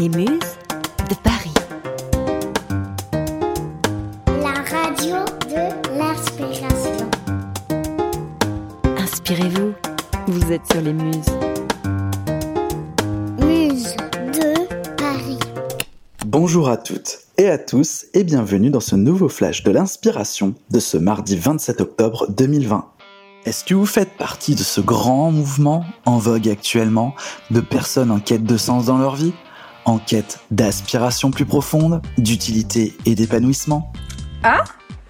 Les Muses de Paris. La radio de l'inspiration. Inspirez-vous, vous êtes sur les Muses. Muse de Paris. Bonjour à toutes et à tous et bienvenue dans ce nouveau flash de l'inspiration de ce mardi 27 octobre 2020. Est-ce que vous faites partie de ce grand mouvement en vogue actuellement? De personnes en quête de sens dans leur vie, en quête d'aspiration plus profonde, d'utilité et d'épanouissement. Ah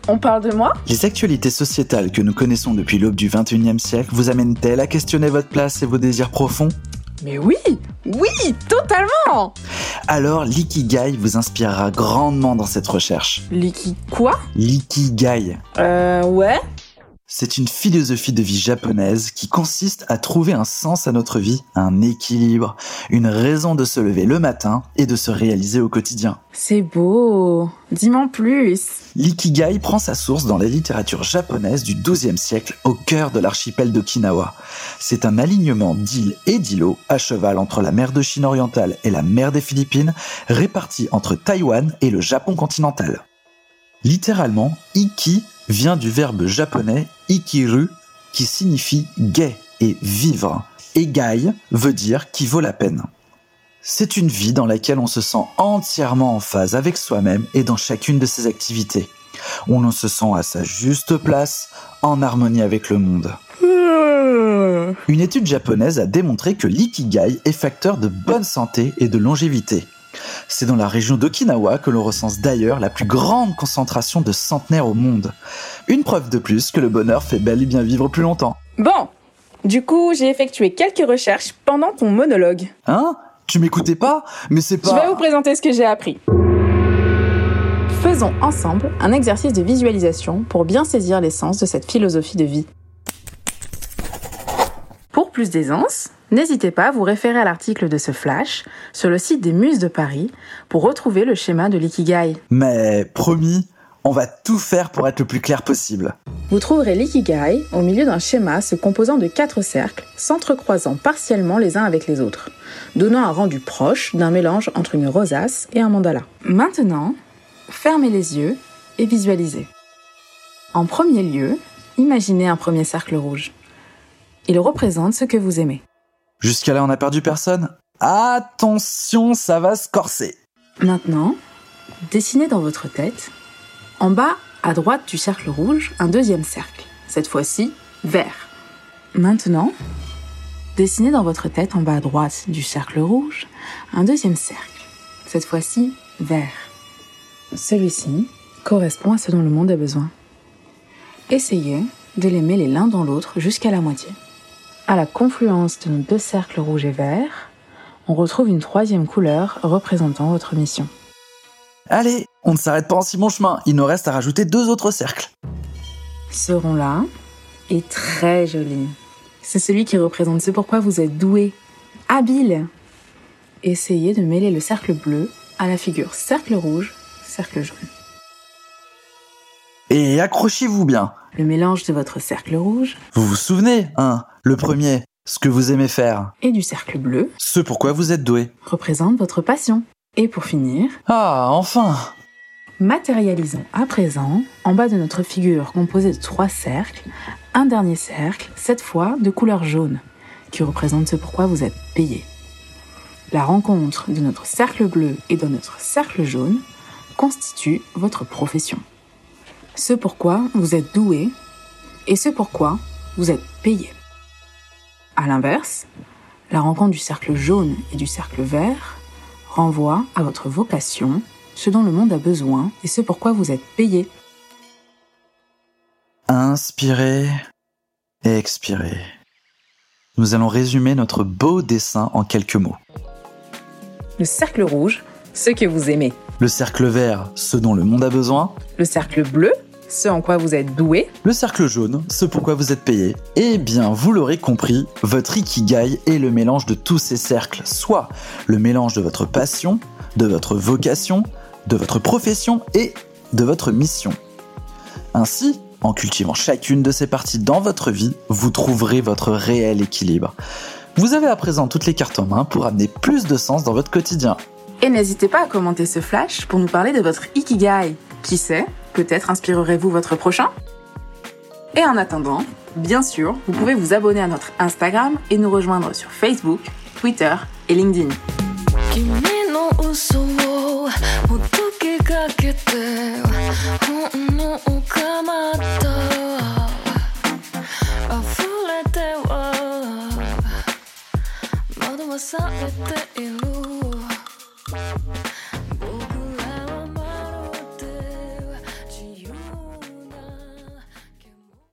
On parle de moi? Les actualités sociétales que nous connaissons depuis l'aube du 21e siècle vous amènent-elles à questionner votre place et vos désirs profonds? Mais oui Oui Totalement! Alors l'ikigai vous inspirera grandement dans cette recherche. Liki quoi L'ikigai, Euh ouais C'est une philosophie de vie japonaise qui consiste à trouver un sens à notre vie, un équilibre, une raison de se lever le matin et de se réaliser au quotidien. C'est beau Dis-moi plus L'ikigai prend sa source dans la littérature japonaise du XIIe siècle au cœur de l'archipel d'Okinawa. C'est un alignement d'îles et d'îlots à cheval entre la mer de Chine orientale et la mer des Philippines, répartis entre Taïwan et le Japon continental. Littéralement, iki vient du verbe japonais ikiru qui signifie gai et vivre. Et gai veut dire qui vaut la peine. C'est une vie dans laquelle on se sent entièrement en phase avec soi-même et dans chacune de ses activités. On se sent à sa juste place, en harmonie avec le monde. Euh, Une étude japonaise a démontré que l'ikigai est facteur de bonne santé et de longévité. C'est dans la région d'Okinawa que l'on recense d'ailleurs la plus grande concentration de centenaires au monde. Une preuve de plus que le bonheur fait bel et bien vivre plus longtemps. Bon Du coup, j'ai effectué quelques recherches pendant ton monologue. Hein? Tu m'écoutais pas? Mais c'est Je vais pas... vous présenter ce que j'ai appris. Faisons ensemble un exercice de visualisation pour bien saisir l'essence de cette philosophie de vie. Pour plus d'aisance, n'hésitez pas à vous référer à l'article de ce flash sur le site des Muses de Paris pour retrouver le schéma de l'ikigai. Mais promis, on va tout faire pour être le plus clair possible. Vous trouverez l'ikigai au milieu d'un schéma se composant de quatre cercles, s'entrecroisant partiellement les uns avec les autres, donnant un rendu proche d'un mélange entre une rosace et un mandala. Maintenant, fermez les yeux et visualisez. En premier lieu, imaginez un premier cercle rouge. Il représente ce que vous aimez. Jusqu'à là, on n'a perdu personne? Attention, ça va se corser. Maintenant, dessinez dans votre tête, en bas à droite du cercle rouge, un deuxième cercle, cette fois-ci vert. Maintenant, dessinez dans votre tête, en bas à droite du cercle rouge, un deuxième cercle, cette fois-ci vert. Celui-ci correspond à ce dont le monde a besoin. Essayez de les mêler l'un dans l'autre jusqu'à la moitié. À la confluence de nos deux cercles rouge et vert, on retrouve une troisième couleur représentant votre mission. Allez, on ne s'arrête pas en si bon chemin, il nous reste à rajouter deux autres cercles. Ce rond-là est très joli. C'est celui qui représente ce pourquoi vous êtes doué, habile. Essayez de mêler le cercle bleu à la figure cercle rouge, cercle jaune. Et accrochez-vous bien. Le mélange de votre cercle rouge Vous vous souvenez, hein, le premier, ce que vous aimez faire, et du cercle bleu ce pourquoi vous êtes doué. représente votre passion. Et pour finir, Ah, enfin matérialisons à présent, en bas de notre figure composée de trois cercles, un dernier cercle, cette fois de couleur jaune, qui représente ce pourquoi vous êtes payé. La rencontre de notre cercle bleu et de notre cercle jaune constitue votre profession. Ce pourquoi vous êtes doué et ce pourquoi vous êtes payé. À l'inverse, la rencontre du cercle jaune et du cercle vert renvoie à votre vocation, ce dont le monde a besoin et ce pourquoi vous êtes payé. Inspirez, expirez. Nous allons résumer notre beau dessin en quelques mots. Le cercle rouge, ce que vous aimez. Le cercle vert, ce dont le monde a besoin. Le cercle bleu, ce en quoi vous êtes doué. Le cercle jaune, ce pourquoi vous êtes payé. Eh bien, vous l'aurez compris, votre ikigai est le mélange de tous ces cercles, soit le mélange de votre passion, de votre vocation, de votre profession et de votre mission. Ainsi, en cultivant chacune de ces parties dans votre vie, vous trouverez votre réel équilibre. Vous avez à présent toutes les cartes en main pour amener plus de sens dans votre quotidien. Et n'hésitez pas à commenter ce flash pour nous parler de votre Ikigai. Qui sait, peut-être inspirerez-vous votre prochain Et en attendant, bien sûr, vous pouvez vous abonner à notre Instagram et nous rejoindre sur Facebook, Twitter et LinkedIn. 君の嘘をほっときかけて本能かまった溢れては惑わされている